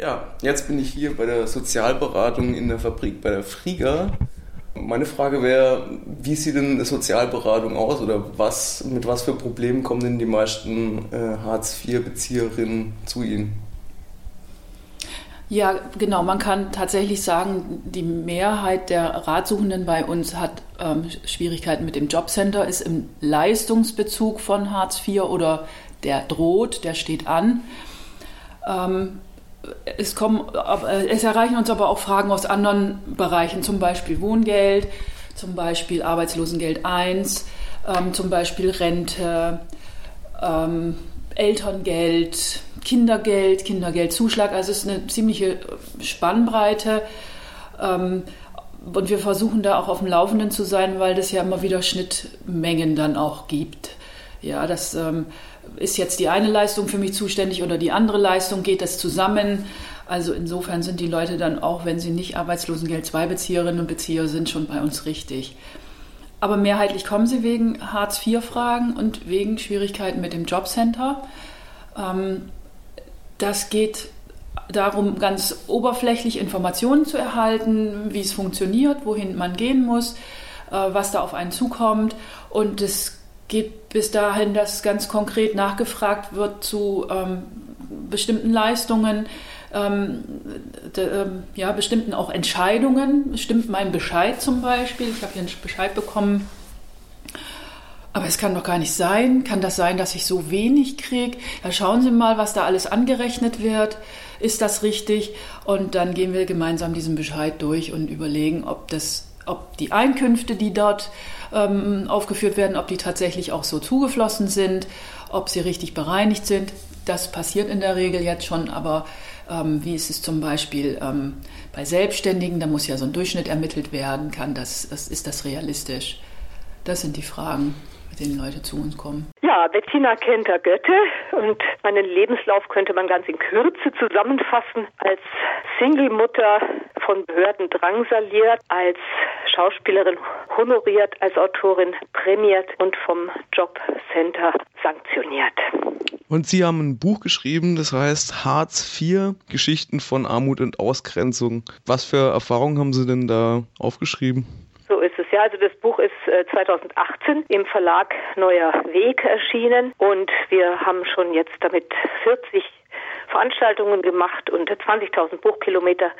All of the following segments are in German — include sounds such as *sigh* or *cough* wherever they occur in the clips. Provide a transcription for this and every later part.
Ja, jetzt bin ich hier bei der Sozialberatung in der Fabrik bei der Frieger. Meine Frage wäre, wie sieht denn eine Sozialberatung aus oder was, mit was für Problemen kommen denn die meisten äh, Hartz-IV-Bezieherinnen zu Ihnen? Ja, genau. Man kann tatsächlich sagen, die Mehrheit der Ratsuchenden bei uns hat ähm, Schwierigkeiten mit dem Jobcenter, ist im Leistungsbezug von Hartz IV oder der droht, der steht an. Ähm, es, kommen, es erreichen uns aber auch Fragen aus anderen Bereichen, zum Beispiel Wohngeld, zum Beispiel Arbeitslosengeld 1, ähm, zum Beispiel Rente, ähm, Elterngeld, Kindergeld, Kindergeldzuschlag. Also es ist eine ziemliche Spannbreite. Ähm, und wir versuchen da auch auf dem Laufenden zu sein, weil das ja immer wieder Schnittmengen dann auch gibt. Ja, das ähm, ist jetzt die eine Leistung für mich zuständig oder die andere Leistung, geht das zusammen? Also insofern sind die Leute dann auch, wenn sie nicht Arbeitslosengeld II Bezieherinnen und Bezieher sind, schon bei uns richtig. Aber mehrheitlich kommen sie wegen Hartz-IV-Fragen und wegen Schwierigkeiten mit dem Jobcenter. Ähm, das geht darum, ganz oberflächlich Informationen zu erhalten, wie es funktioniert, wohin man gehen muss, äh, was da auf einen zukommt. Und es geht bis dahin, dass ganz konkret nachgefragt wird zu ähm, bestimmten Leistungen, ähm, de, ähm, ja, bestimmten auch Entscheidungen. Stimmt mein Bescheid zum Beispiel? Ich habe hier einen Bescheid bekommen. Aber es kann doch gar nicht sein. Kann das sein, dass ich so wenig kriege? Ja, schauen Sie mal, was da alles angerechnet wird. Ist das richtig? Und dann gehen wir gemeinsam diesen Bescheid durch und überlegen, ob das ob die Einkünfte, die dort ähm, aufgeführt werden, ob die tatsächlich auch so zugeflossen sind, ob sie richtig bereinigt sind. Das passiert in der Regel jetzt schon, aber ähm, wie ist es zum Beispiel ähm, bei Selbstständigen? Da muss ja so ein Durchschnitt ermittelt werden. Kann das, das, ist das realistisch? Das sind die Fragen denen Leute zu uns kommen? Ja, Bettina Kenter Götte und meinen Lebenslauf könnte man ganz in Kürze zusammenfassen. Als Single-Mutter von Behörden drangsaliert, als Schauspielerin honoriert, als Autorin prämiert und vom Jobcenter sanktioniert. Und Sie haben ein Buch geschrieben, das heißt Hartz IV, Geschichten von Armut und Ausgrenzung. Was für Erfahrungen haben Sie denn da aufgeschrieben? So ist es ja. Also das Buch ist 2018 äh, im Verlag Neuer Weg erschienen und wir haben schon jetzt damit 40 Veranstaltungen gemacht und 20.000 Buchkilometer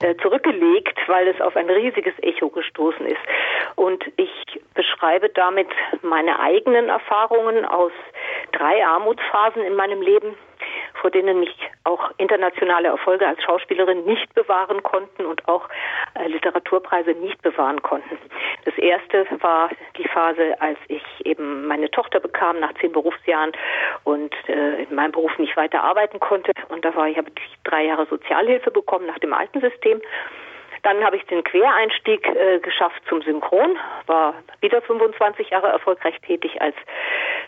äh, zurückgelegt, weil es auf ein riesiges Echo gestoßen ist. Und ich beschreibe damit meine eigenen Erfahrungen aus drei Armutsphasen in meinem Leben vor denen mich auch internationale Erfolge als Schauspielerin nicht bewahren konnten und auch äh, Literaturpreise nicht bewahren konnten. Das erste war die Phase, als ich eben meine Tochter bekam nach zehn Berufsjahren und äh, in meinem Beruf nicht weiter arbeiten konnte. Und da war ich, habe drei Jahre Sozialhilfe bekommen nach dem alten System. Dann habe ich den Quereinstieg äh, geschafft zum Synchron, war wieder 25 Jahre erfolgreich tätig als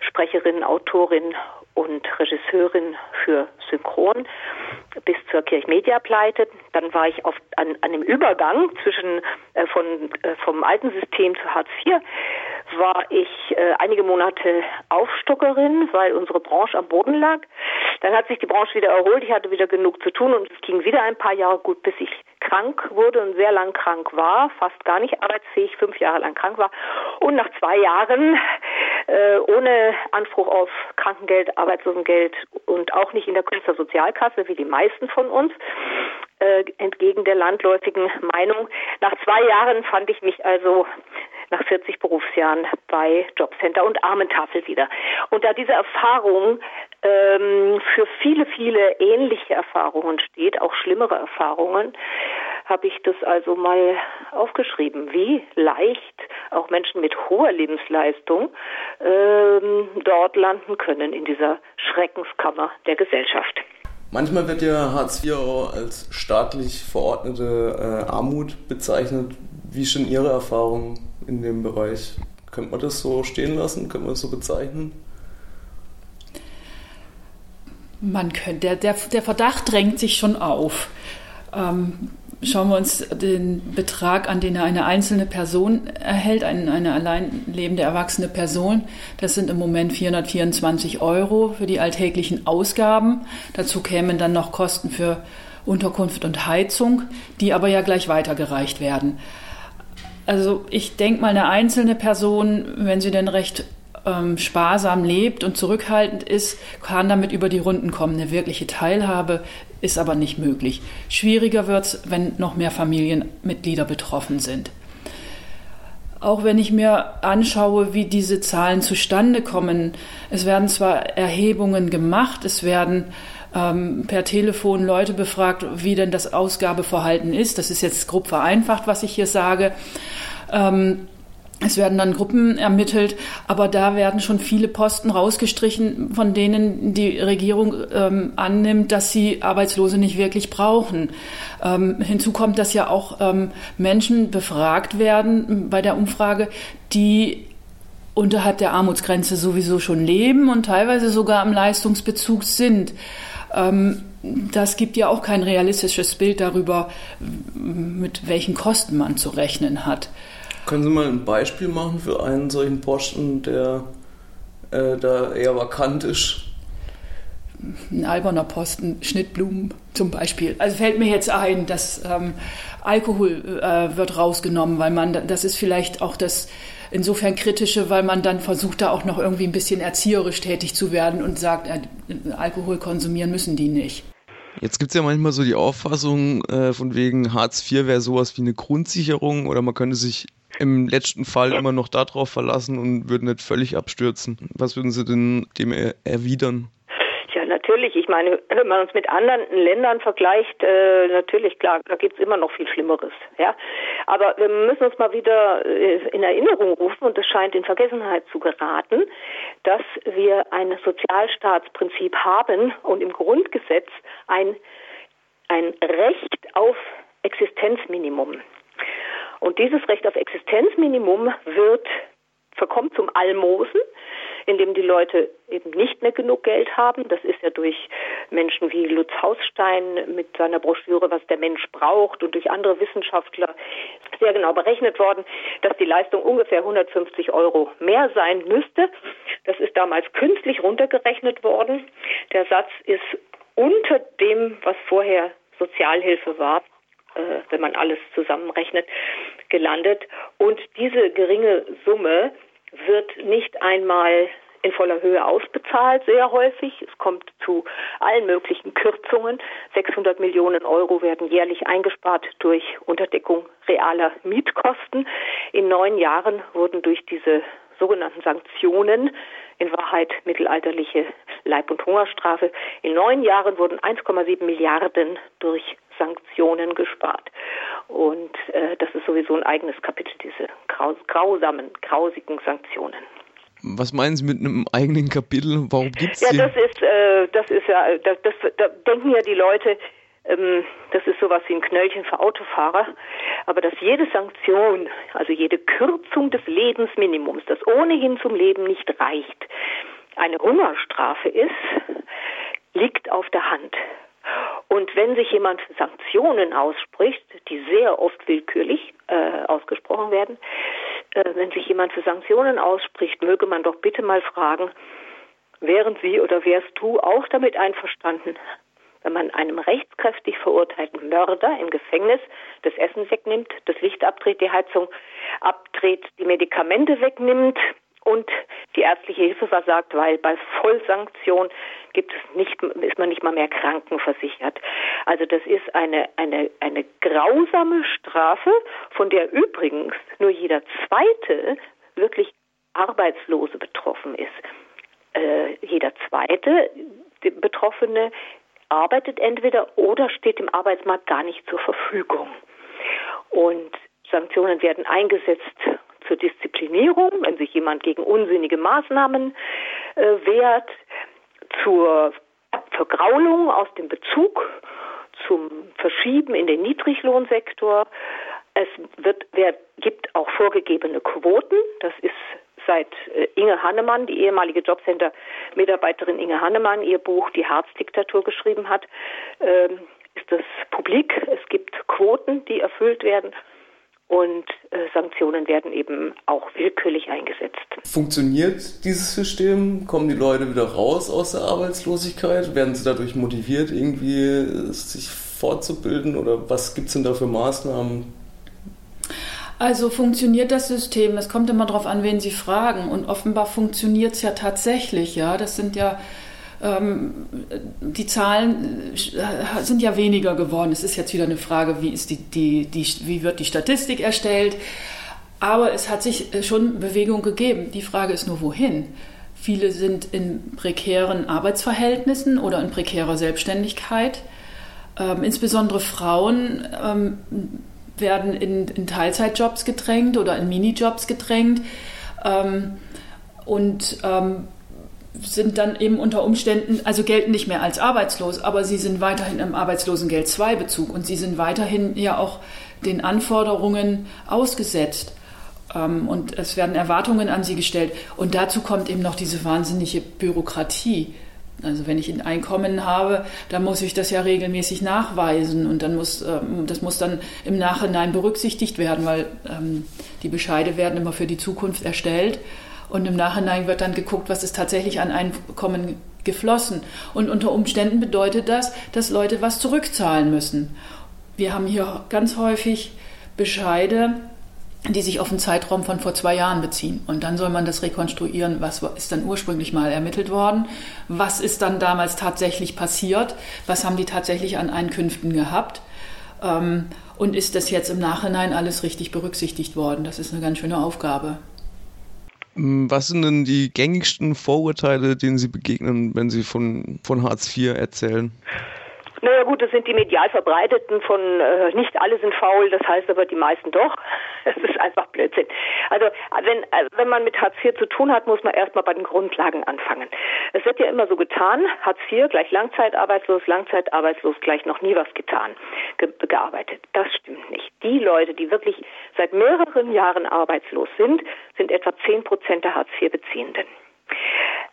Sprecherin, Autorin und Regisseurin für Synchron bis zur Kirchmedia-Pleite. Dann war ich auf, an, an dem Übergang zwischen äh, von, äh, vom alten System zu Hartz IV war ich äh, einige Monate Aufstockerin, weil unsere Branche am Boden lag. Dann hat sich die Branche wieder erholt. Ich hatte wieder genug zu tun und es ging wieder ein paar Jahre gut, bis ich krank wurde und sehr lang krank war, fast gar nicht arbeitsfähig, fünf Jahre lang krank war. Und nach zwei Jahren äh, ohne Anspruch auf Krankengeld, Arbeitslosengeld und auch nicht in der Künstlersozialkasse, wie die meisten von uns, äh, entgegen der landläufigen Meinung. Nach zwei Jahren fand ich mich also nach 40 Berufsjahren bei Jobcenter und Armentafel wieder. Und da diese Erfahrung ähm, für viele, viele ähnliche Erfahrungen steht, auch schlimmere Erfahrungen, habe ich das also mal aufgeschrieben, wie leicht auch Menschen mit hoher Lebensleistung ähm, dort landen können in dieser Schreckenskammer der Gesellschaft. Manchmal wird ja Hartz IV als staatlich verordnete äh, Armut bezeichnet. Wie ist denn Ihre Erfahrung in dem Bereich? Könnte man das so stehen lassen? Könnte man das so bezeichnen? Man könnte, der, der, der Verdacht drängt sich schon auf. Ähm, schauen wir uns den Betrag an, den eine einzelne Person erhält, eine, eine allein lebende erwachsene Person. Das sind im Moment 424 Euro für die alltäglichen Ausgaben. Dazu kämen dann noch Kosten für Unterkunft und Heizung, die aber ja gleich weitergereicht werden. Also ich denke mal, eine einzelne Person, wenn sie denn recht ähm, sparsam lebt und zurückhaltend ist, kann damit über die Runden kommen. Eine wirkliche Teilhabe ist aber nicht möglich. Schwieriger wird es, wenn noch mehr Familienmitglieder betroffen sind. Auch wenn ich mir anschaue, wie diese Zahlen zustande kommen, es werden zwar Erhebungen gemacht, es werden ähm, per Telefon Leute befragt, wie denn das Ausgabeverhalten ist. Das ist jetzt grob vereinfacht, was ich hier sage. Ähm, es werden dann Gruppen ermittelt, aber da werden schon viele Posten rausgestrichen, von denen die Regierung ähm, annimmt, dass sie Arbeitslose nicht wirklich brauchen. Ähm, hinzu kommt, dass ja auch ähm, Menschen befragt werden bei der Umfrage, die unterhalb der Armutsgrenze sowieso schon leben und teilweise sogar am Leistungsbezug sind. Ähm, das gibt ja auch kein realistisches Bild darüber, mit welchen Kosten man zu rechnen hat. Können Sie mal ein Beispiel machen für einen solchen Posten, der äh, da eher vakant ist? Ein alberner Posten, Schnittblumen zum Beispiel. Also fällt mir jetzt ein, dass ähm, Alkohol äh, wird rausgenommen, weil man, das ist vielleicht auch das insofern kritische, weil man dann versucht, da auch noch irgendwie ein bisschen erzieherisch tätig zu werden und sagt, äh, Alkohol konsumieren müssen die nicht. Jetzt gibt es ja manchmal so die Auffassung äh, von wegen Hartz IV wäre sowas wie eine Grundsicherung oder man könnte sich im letzten Fall immer noch darauf verlassen und würden nicht völlig abstürzen. Was würden Sie denn dem erwidern? Ja, natürlich. Ich meine, wenn man uns mit anderen Ländern vergleicht, äh, natürlich, klar, da gibt es immer noch viel Schlimmeres. Ja, aber wir müssen uns mal wieder äh, in Erinnerung rufen und es scheint in Vergessenheit zu geraten, dass wir ein Sozialstaatsprinzip haben und im Grundgesetz ein ein Recht auf Existenzminimum. Und dieses Recht auf Existenzminimum wird verkommt zum Almosen, indem die Leute eben nicht mehr genug Geld haben. Das ist ja durch Menschen wie Lutz Hausstein mit seiner Broschüre, was der Mensch braucht und durch andere Wissenschaftler sehr genau berechnet worden, dass die Leistung ungefähr 150 Euro mehr sein müsste. Das ist damals künstlich runtergerechnet worden. Der Satz ist unter dem, was vorher Sozialhilfe war äh, wenn man alles zusammenrechnet, gelandet. Und diese geringe Summe wird nicht einmal in voller Höhe ausbezahlt, sehr häufig. Es kommt zu allen möglichen Kürzungen. 600 Millionen Euro werden jährlich eingespart durch Unterdeckung realer Mietkosten. In neun Jahren wurden durch diese sogenannten Sanktionen, in Wahrheit mittelalterliche Leib- und Hungerstrafe, in neun Jahren wurden 1,7 Milliarden durch Sanktionen gespart. Und äh, das ist sowieso ein eigenes Kapitel, diese graus grausamen, grausigen Sanktionen. Was meinen Sie mit einem eigenen Kapitel? Warum gibt es Ja, das ist, äh, das ist ja, das, das, da denken ja die Leute, ähm, das ist sowas wie ein Knöllchen für Autofahrer, aber dass jede Sanktion, also jede Kürzung des Lebensminimums, das ohnehin zum Leben nicht reicht, eine Hungerstrafe ist, liegt auf der Hand. Und wenn sich jemand für Sanktionen ausspricht, die sehr oft willkürlich äh, ausgesprochen werden, äh, wenn sich jemand für Sanktionen ausspricht, möge man doch bitte mal fragen, wären Sie oder wärst du auch damit einverstanden, wenn man einem rechtskräftig verurteilten Mörder im Gefängnis das Essen wegnimmt, das Licht abdreht, die Heizung abdreht, die Medikamente wegnimmt, und die ärztliche Hilfe versagt, weil bei Vollsanktion gibt es nicht, ist man nicht mal mehr krankenversichert. Also das ist eine, eine, eine grausame Strafe, von der übrigens nur jeder zweite wirklich Arbeitslose betroffen ist. Äh, jeder zweite Betroffene arbeitet entweder oder steht im Arbeitsmarkt gar nicht zur Verfügung. Und Sanktionen werden eingesetzt zur Disziplinierung, wenn sich jemand gegen unsinnige Maßnahmen äh, wehrt, zur Vergraulung aus dem Bezug, zum Verschieben in den Niedriglohnsektor. Es wird, wer, gibt auch vorgegebene Quoten. Das ist seit äh, Inge Hannemann, die ehemalige Jobcenter-Mitarbeiterin Inge Hannemann, ihr Buch Die Harzdiktatur geschrieben hat, äh, ist das publik. Es gibt Quoten, die erfüllt werden und äh, Sanktionen werden eben auch willkürlich eingesetzt. Funktioniert dieses System? Kommen die Leute wieder raus aus der Arbeitslosigkeit? Werden sie dadurch motiviert, irgendwie sich fortzubilden oder was gibt es denn da für Maßnahmen? Also funktioniert das System? Es kommt immer darauf an, wen Sie fragen. Und offenbar funktioniert es ja tatsächlich. Ja, das sind ja die Zahlen äh, sind ja weniger geworden. Es ist jetzt wieder eine Frage, wie, ist die, die, die, wie wird die Statistik erstellt? Aber es hat sich schon Bewegung gegeben. Die Frage ist nur, wohin? Viele sind in prekären Arbeitsverhältnissen oder in prekärer Selbstständigkeit. Ähm, insbesondere Frauen ähm, werden in, in, Teilzeitjobs gedrängt oder in Minijobs gedrängt ähm, und ähm, sind dann eben unter Umständen, also gelten nicht mehr als arbeitslos, aber sie sind weiterhin im Arbeitslosengeld II-Bezug und sie sind weiterhin ja auch den Anforderungen ausgesetzt. Ähm, und es werden Erwartungen an sie gestellt. Und dazu kommt eben noch diese wahnsinnige Bürokratie. Also wenn ich ein Einkommen habe, dann muss ich das ja regelmäßig nachweisen und dann muss ähm, das muss dann im Nachhinein berücksichtigt werden, weil ähm, die Bescheide werden immer für die Zukunft erstellt und im Nachhinein wird dann geguckt, was ist tatsächlich an Einkommen geflossen. Und unter Umständen bedeutet das, dass Leute was zurückzahlen müssen. Wir haben hier ganz häufig Bescheide, die sich auf einen Zeitraum von vor zwei Jahren beziehen. Und dann soll man das rekonstruieren, was ist dann ursprünglich mal ermittelt worden, was ist dann damals tatsächlich passiert, was haben die tatsächlich an Einkünften gehabt ähm, und ist das jetzt im Nachhinein alles richtig berücksichtigt worden. Das ist eine ganz schöne Aufgabe. Hm, was sind denn die gängigsten Vorurteile, denen Sie begegnen, wenn Sie von, von Hartz IV erzählen? Naja gut, das sind die medial verbreiteten von äh, nicht alle sind faul, das heißt aber die meisten doch. *laughs* Das ist einfach Blödsinn. Also wenn, äh, wenn man mit Hartz IV zu tun hat, muss man erstmal bei den Grundlagen anfangen. Es wird ja immer so getan, Hartz IV gleich Langzeitarbeitslos, Langzeitarbeitslos gleich noch nie was getan, ge gearbeitet. Das stimmt nicht. Die Leute, die wirklich seit mehreren Jahren arbeitslos sind, sind etwa zehn Prozent der Hartz IV-Beziehenden.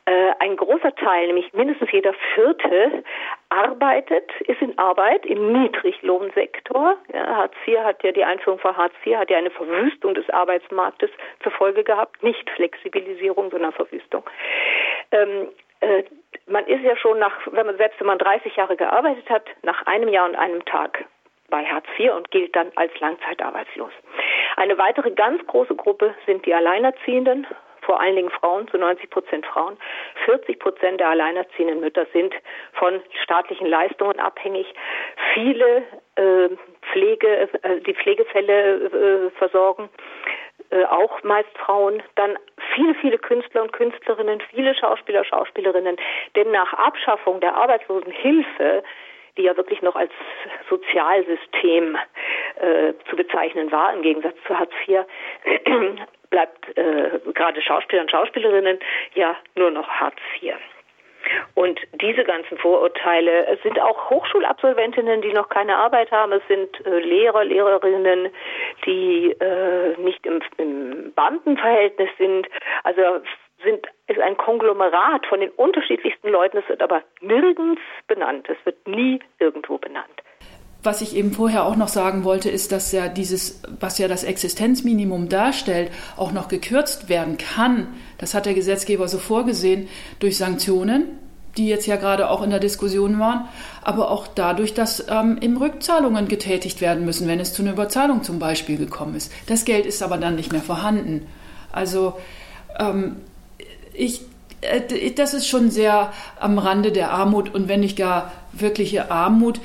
Äh, ein großer Teil, nämlich mindestens jeder Vierte, arbeitet, ist in Arbeit im Niedriglohnsektor. Ja, Hartz IV hat ja die Einführung von Hartz IV hat ja eine Verwüstung des Arbeitsmarktes zur Folge gehabt, nicht Flexibilisierung, sondern Verwüstung. Ähm, äh, man ist ja schon nach, wenn man selbst wenn man 30 Jahre gearbeitet hat, nach einem Jahr und einem Tag bei Hartz IV und gilt dann als langzeitarbeitslos. Eine weitere ganz große Gruppe sind die Alleinerziehenden, vor allen Dingen Frauen, zu 90 Prozent Frauen. 40 Prozent der alleinerziehenden Mütter sind von staatlichen Leistungen abhängig. Viele äh, Pflege, äh, die Pflegefälle äh, versorgen äh, auch meist Frauen, dann viele, viele Künstler und Künstlerinnen, viele Schauspieler, Schauspielerinnen, denn nach Abschaffung der Arbeitslosenhilfe die ja wirklich noch als Sozialsystem äh, zu bezeichnen war, im Gegensatz zu Hartz IV, *clears throat* bleibt äh, gerade Schauspieler und Schauspielerinnen ja nur noch Hartz IV. Und diese ganzen Vorurteile, es sind auch Hochschulabsolventinnen, die noch keine Arbeit haben, es sind äh, Lehrer, Lehrerinnen, die äh, nicht im, im Beamtenverhältnis sind. Also sind, ist ein Konglomerat von den unterschiedlichsten Leuten. Es wird aber nirgends benannt. Es wird nie irgendwo benannt. Was ich eben vorher auch noch sagen wollte, ist, dass ja dieses, was ja das Existenzminimum darstellt, auch noch gekürzt werden kann. Das hat der Gesetzgeber so vorgesehen durch Sanktionen, die jetzt ja gerade auch in der Diskussion waren, aber auch dadurch, dass ähm, eben Rückzahlungen getätigt werden müssen, wenn es zu einer Überzahlung zum Beispiel gekommen ist. Das Geld ist aber dann nicht mehr vorhanden. Also ähm, ich äh, das ist schon sehr am Rande der Armut und wenn nicht gar wirkliche Armut,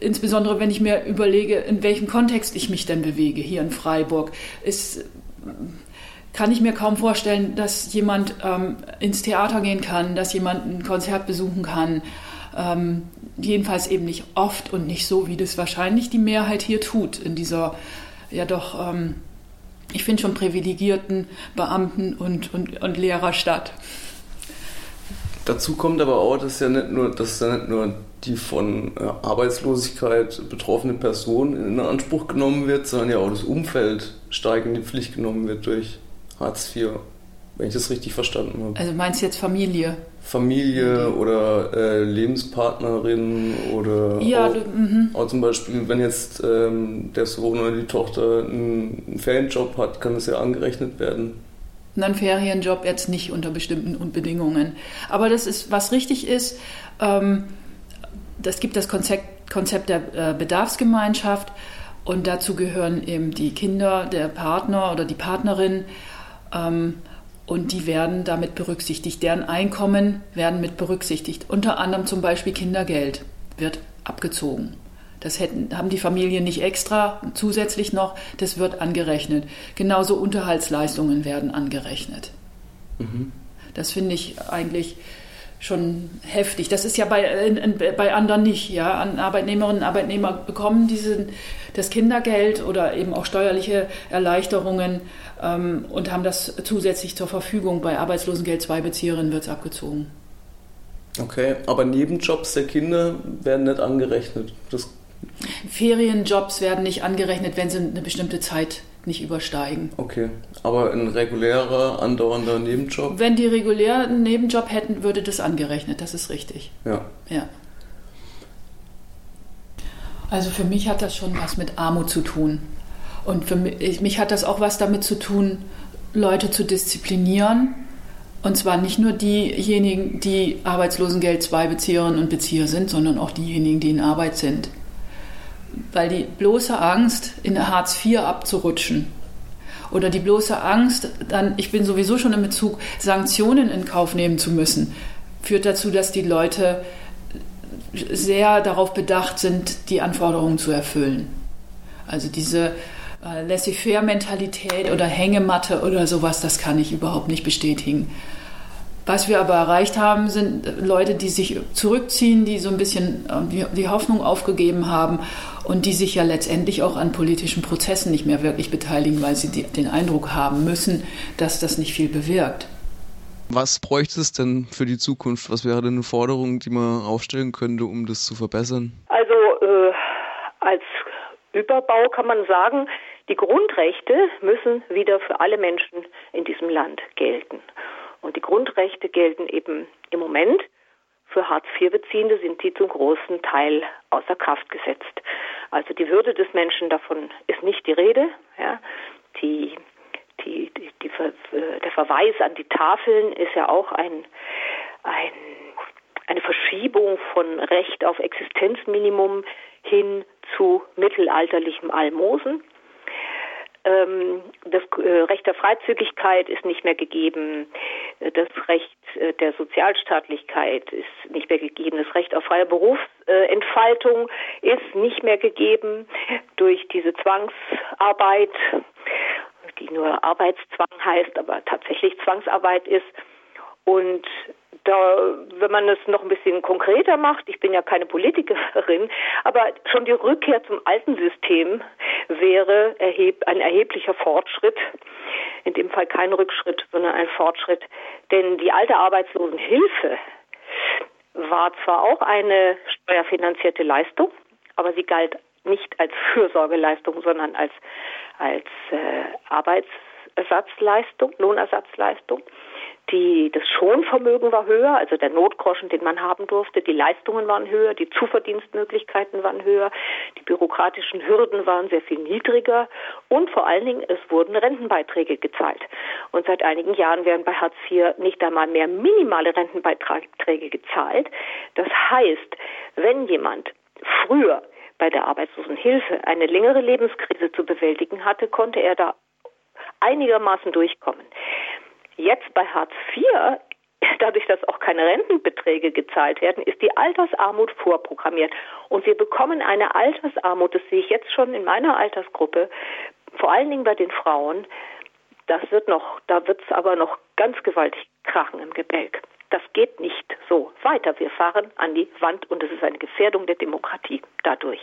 insbesondere wenn ich mir überlege, in welchem Kontext ich mich denn bewege hier in Freiburg, ist, kann ich mir kaum vorstellen, dass jemand ähm, ins Theater gehen kann, dass jemand ein Konzert besuchen kann. Ähm, jedenfalls eben nicht oft und nicht so, wie das wahrscheinlich die Mehrheit hier tut, in dieser ja doch, ähm, ich finde schon privilegierten Beamten- und, und, und Lehrerstadt. Dazu kommt aber auch, dass ja nicht nur, dass ja nicht nur die von äh, Arbeitslosigkeit betroffene Person in Anspruch genommen wird, sondern ja auch das Umfeld stark in die Pflicht genommen wird durch Hartz IV, wenn ich das richtig verstanden habe. Also meinst du jetzt Familie? Familie mhm. oder äh, Lebenspartnerin oder ja, auch, du, mhm. auch, zum Beispiel, wenn jetzt ähm, der Sohn oder die Tochter einen, einen Ferienjob hat, kann das ja angerechnet werden. Ein Ferienjob jetzt nicht unter bestimmten Bedingungen. Aber das ist, was richtig ist, ähm, das gibt das Konzept Konzept der äh, Bedarfsgemeinschaft und dazu gehören eben die Kinder, der Partner oder die Partnerin. Ähm, und die werden damit berücksichtigt. Deren Einkommen werden mit berücksichtigt. Unter anderem zum Beispiel Kindergeld wird abgezogen. Das hätten, haben die Familien nicht extra zusätzlich noch, das wird angerechnet. Genauso Unterhaltsleistungen werden angerechnet. Mhm. Das finde ich eigentlich schon heftig. Das ist ja bei, in, bei anderen nicht. Ja? Arbeitnehmerinnen und Arbeitnehmer bekommen diesen, das Kindergeld oder eben auch steuerliche Erleichterungen ähm, und haben das zusätzlich zur Verfügung. Bei Arbeitslosengeld II-Bezieherinnen wird es abgezogen. Okay, aber Nebenjobs der Kinder werden nicht angerechnet. Das Ferienjobs werden nicht angerechnet, wenn sie eine bestimmte Zeit nicht übersteigen. Okay, aber ein regulärer, andauernder Nebenjob? Wenn die regulär einen Nebenjob hätten, würde das angerechnet, das ist richtig. Ja. Ja. Also für mich hat das schon was mit Armut zu tun. Und für mich, mich hat das auch was damit zu tun, Leute zu disziplinieren. Und zwar nicht nur diejenigen, die Arbeitslosengeld II-Bezieherinnen und Bezieher sind, sondern auch diejenigen, die in Arbeit sind weil die bloße Angst, in Hartz IV abzurutschen oder die bloße Angst, dann, ich bin sowieso schon im Bezug, Sanktionen in Kauf nehmen zu müssen, führt dazu, dass die Leute sehr darauf bedacht sind, die Anforderungen zu erfüllen. Also diese äh, Laissez-faire-Mentalität oder Hängematte oder sowas, das kann ich überhaupt nicht bestätigen. Was wir aber erreicht haben, sind Leute, die sich zurückziehen, die so ein bisschen äh, die Hoffnung aufgegeben haben und die sich ja letztendlich auch an politischen Prozessen nicht mehr wirklich beteiligen, weil sie den Eindruck haben müssen, dass das nicht viel bewirkt. Was bräuchte es denn für die Zukunft? Was wäre denn eine Forderung, die man aufstellen könnte, um das zu verbessern? Also äh, als Überbau kann man sagen, die Grundrechte müssen wieder für alle Menschen in diesem Land gelten. Und die Grundrechte gelten eben im Moment. Für Hartz-IV-Beziehende sind die zum großen Teil außer Kraft gesetzt. Also die Würde des Menschen davon ist nicht die Rede. Ja. Die, die, die, die, der Verweis an die Tafeln ist ja auch ein, ein, eine Verschiebung von Recht auf Existenzminimum hin zu mittelalterlichem Almosen. Ähm, das äh, Recht der Freizügigkeit ist nicht mehr gegeben. Das Recht äh, der Sozialstaatlichkeit ist nicht mehr gegeben. Das Recht auf freie Berufsentfaltung ist nicht mehr gegeben durch diese Zwangsarbeit, die nur Arbeitszwang heißt, aber tatsächlich Zwangsarbeit ist. Und da, wenn man es noch ein bisschen konkreter macht, ich bin ja keine Politikerin, aber schon die Rückkehr zum alten System wäre erheb, ein erheblicher Fortschritt. In dem Fall kein Rückschritt, sondern ein Fortschritt. Denn die alte Arbeitslosenhilfe war zwar auch eine steuerfinanzierte Leistung, aber sie galt nicht als Fürsorgeleistung, sondern als, als äh, Arbeitsersatzleistung, Lohnersatzleistung. Die, das Schonvermögen war höher, also der Notgroschen, den man haben durfte. Die Leistungen waren höher, die Zuverdienstmöglichkeiten waren höher, die bürokratischen Hürden waren sehr viel niedriger und vor allen Dingen, es wurden Rentenbeiträge gezahlt. Und seit einigen Jahren werden bei Hartz IV nicht einmal mehr minimale Rentenbeiträge gezahlt. Das heißt, wenn jemand früher bei der Arbeitslosenhilfe eine längere Lebenskrise zu bewältigen hatte, konnte er da einigermaßen durchkommen. Jetzt bei Hartz IV, *laughs* dadurch, dass auch keine Rentenbeträge gezahlt werden, ist die Altersarmut vorprogrammiert. Und wir bekommen eine Altersarmut, das sehe ich jetzt schon in meiner Altersgruppe, vor allen Dingen bei den Frauen. Das wird noch, da wird es aber noch ganz gewaltig krachen im Gebälk. Das geht nicht so weiter. Wir fahren an die Wand und es ist eine Gefährdung der Demokratie dadurch.